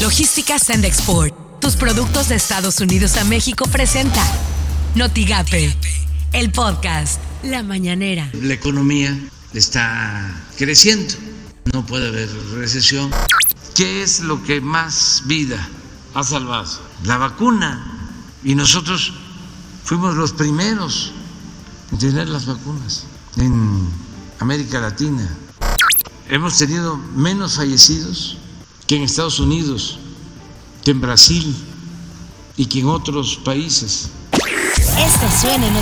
Logística Send Export. Tus productos de Estados Unidos a México presenta Notigape, el podcast La Mañanera. La economía está creciendo, no puede haber recesión. ¿Qué es lo que más vida ha salvado? La vacuna. Y nosotros fuimos los primeros en tener las vacunas en América Latina. Hemos tenido menos fallecidos que en Estados Unidos, que en Brasil y que en otros países. Esto suena en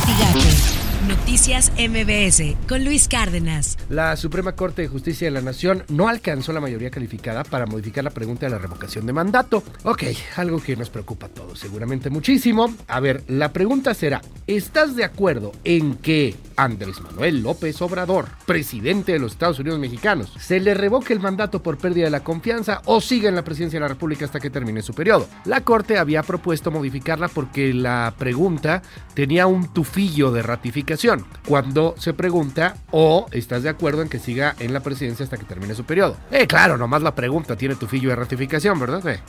Noticias MBS con Luis Cárdenas. La Suprema Corte de Justicia de la Nación no alcanzó la mayoría calificada para modificar la pregunta de la revocación de mandato. Ok, algo que nos preocupa a todos, seguramente muchísimo. A ver, la pregunta será, ¿estás de acuerdo en que Andrés Manuel López Obrador, presidente de los Estados Unidos mexicanos, se le revoque el mandato por pérdida de la confianza o siga en la presidencia de la República hasta que termine su periodo? La Corte había propuesto modificarla porque la pregunta tenía un tufillo de ratificación cuando se pregunta o estás de acuerdo en que siga en la presidencia hasta que termine su periodo. Eh, claro, nomás la pregunta tiene tu fillo de ratificación, ¿verdad? Eh.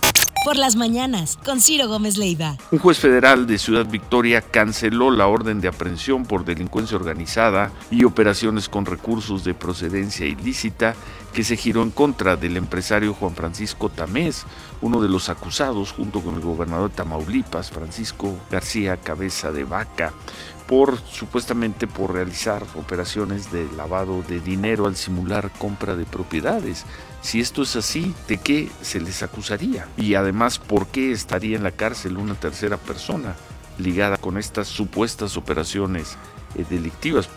Por las mañanas, con Ciro Gómez Leiva. Un juez federal de Ciudad Victoria canceló la orden de aprehensión por delincuencia organizada y operaciones con recursos de procedencia ilícita que se giró en contra del empresario Juan Francisco Tamés, uno de los acusados junto con el gobernador de Tamaulipas, Francisco García Cabeza de Vaca, por supuestamente por realizar operaciones de lavado de dinero al simular compra de propiedades. Si esto es así, ¿de qué se les acusaría? Y además, ¿por qué estaría en la cárcel una tercera persona ligada con estas supuestas operaciones eh, delictivas?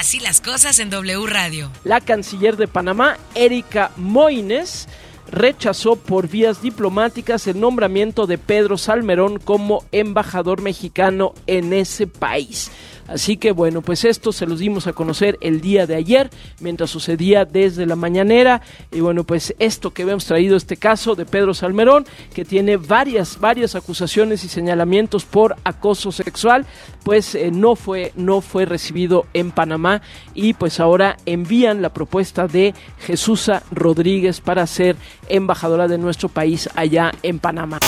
Así las cosas en W Radio. La canciller de Panamá, Erika Moines, rechazó por vías diplomáticas el nombramiento de Pedro Salmerón como embajador mexicano en ese país. Así que bueno, pues esto se los dimos a conocer el día de ayer, mientras sucedía desde la mañanera. Y bueno, pues esto que hemos traído, este caso de Pedro Salmerón, que tiene varias, varias acusaciones y señalamientos por acoso sexual, pues eh, no, fue, no fue recibido en Panamá y pues ahora envían la propuesta de Jesús Rodríguez para ser embajadora de nuestro país allá en Panamá.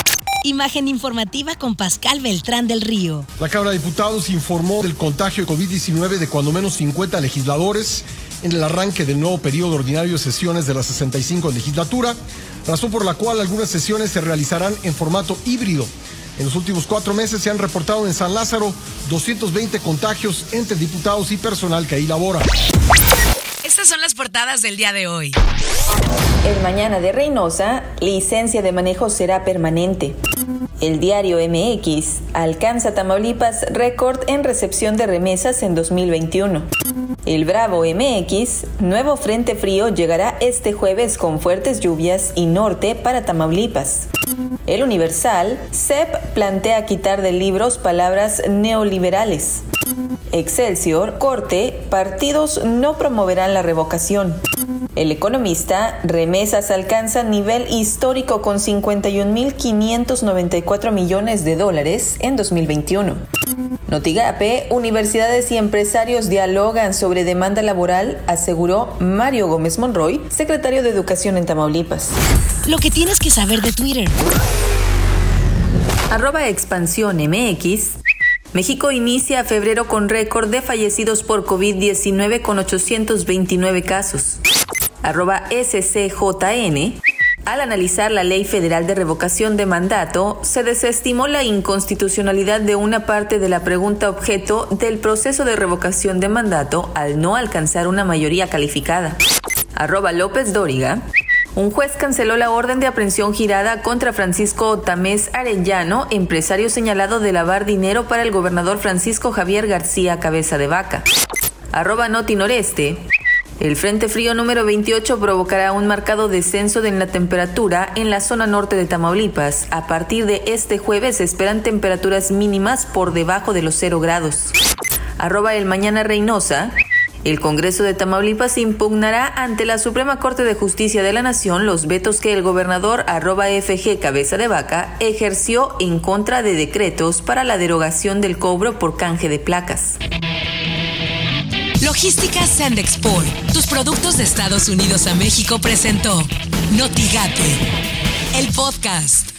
Imagen informativa con Pascal Beltrán del Río. La Cámara de Diputados informó del contagio de COVID-19 de cuando menos 50 legisladores en el arranque del nuevo periodo ordinario de sesiones de la 65 legislatura, razón por la cual algunas sesiones se realizarán en formato híbrido. En los últimos cuatro meses se han reportado en San Lázaro 220 contagios entre diputados y personal que ahí labora. El mañana de Reynosa, licencia de manejo será permanente. El diario MX alcanza Tamaulipas récord en recepción de remesas en 2021. El Bravo MX, nuevo frente frío llegará este jueves con fuertes lluvias y norte para Tamaulipas. El Universal, CEP plantea quitar de libros palabras neoliberales. Excelsior, Corte, partidos no promoverán la revocación. El economista, remesas alcanzan nivel histórico con 51.594 millones de dólares en 2021. Notigape, universidades y empresarios dialogan sobre demanda laboral, aseguró Mario Gómez Monroy, secretario de Educación en Tamaulipas. Lo que tienes que saber de Twitter. Arroba expansión MX México inicia febrero con récord de fallecidos por COVID-19 con 829 casos. Arroba SCJN. Al analizar la Ley Federal de Revocación de Mandato, se desestimó la inconstitucionalidad de una parte de la pregunta objeto del proceso de revocación de mandato al no alcanzar una mayoría calificada. Arroba López Dóriga. Un juez canceló la orden de aprehensión girada contra Francisco Tamés Arellano, empresario señalado de lavar dinero para el gobernador Francisco Javier García Cabeza de Vaca. Arroba Noti Noreste. El Frente Frío número 28 provocará un marcado descenso en la temperatura en la zona norte de Tamaulipas. A partir de este jueves se esperan temperaturas mínimas por debajo de los 0 grados. Arroba el Mañana Reynosa. El Congreso de Tamaulipas impugnará ante la Suprema Corte de Justicia de la Nación los vetos que el gobernador arroba FG Cabeza de Vaca ejerció en contra de decretos para la derogación del cobro por canje de placas. Logística Sand Export. Tus productos de Estados Unidos a México presentó Notigate el podcast.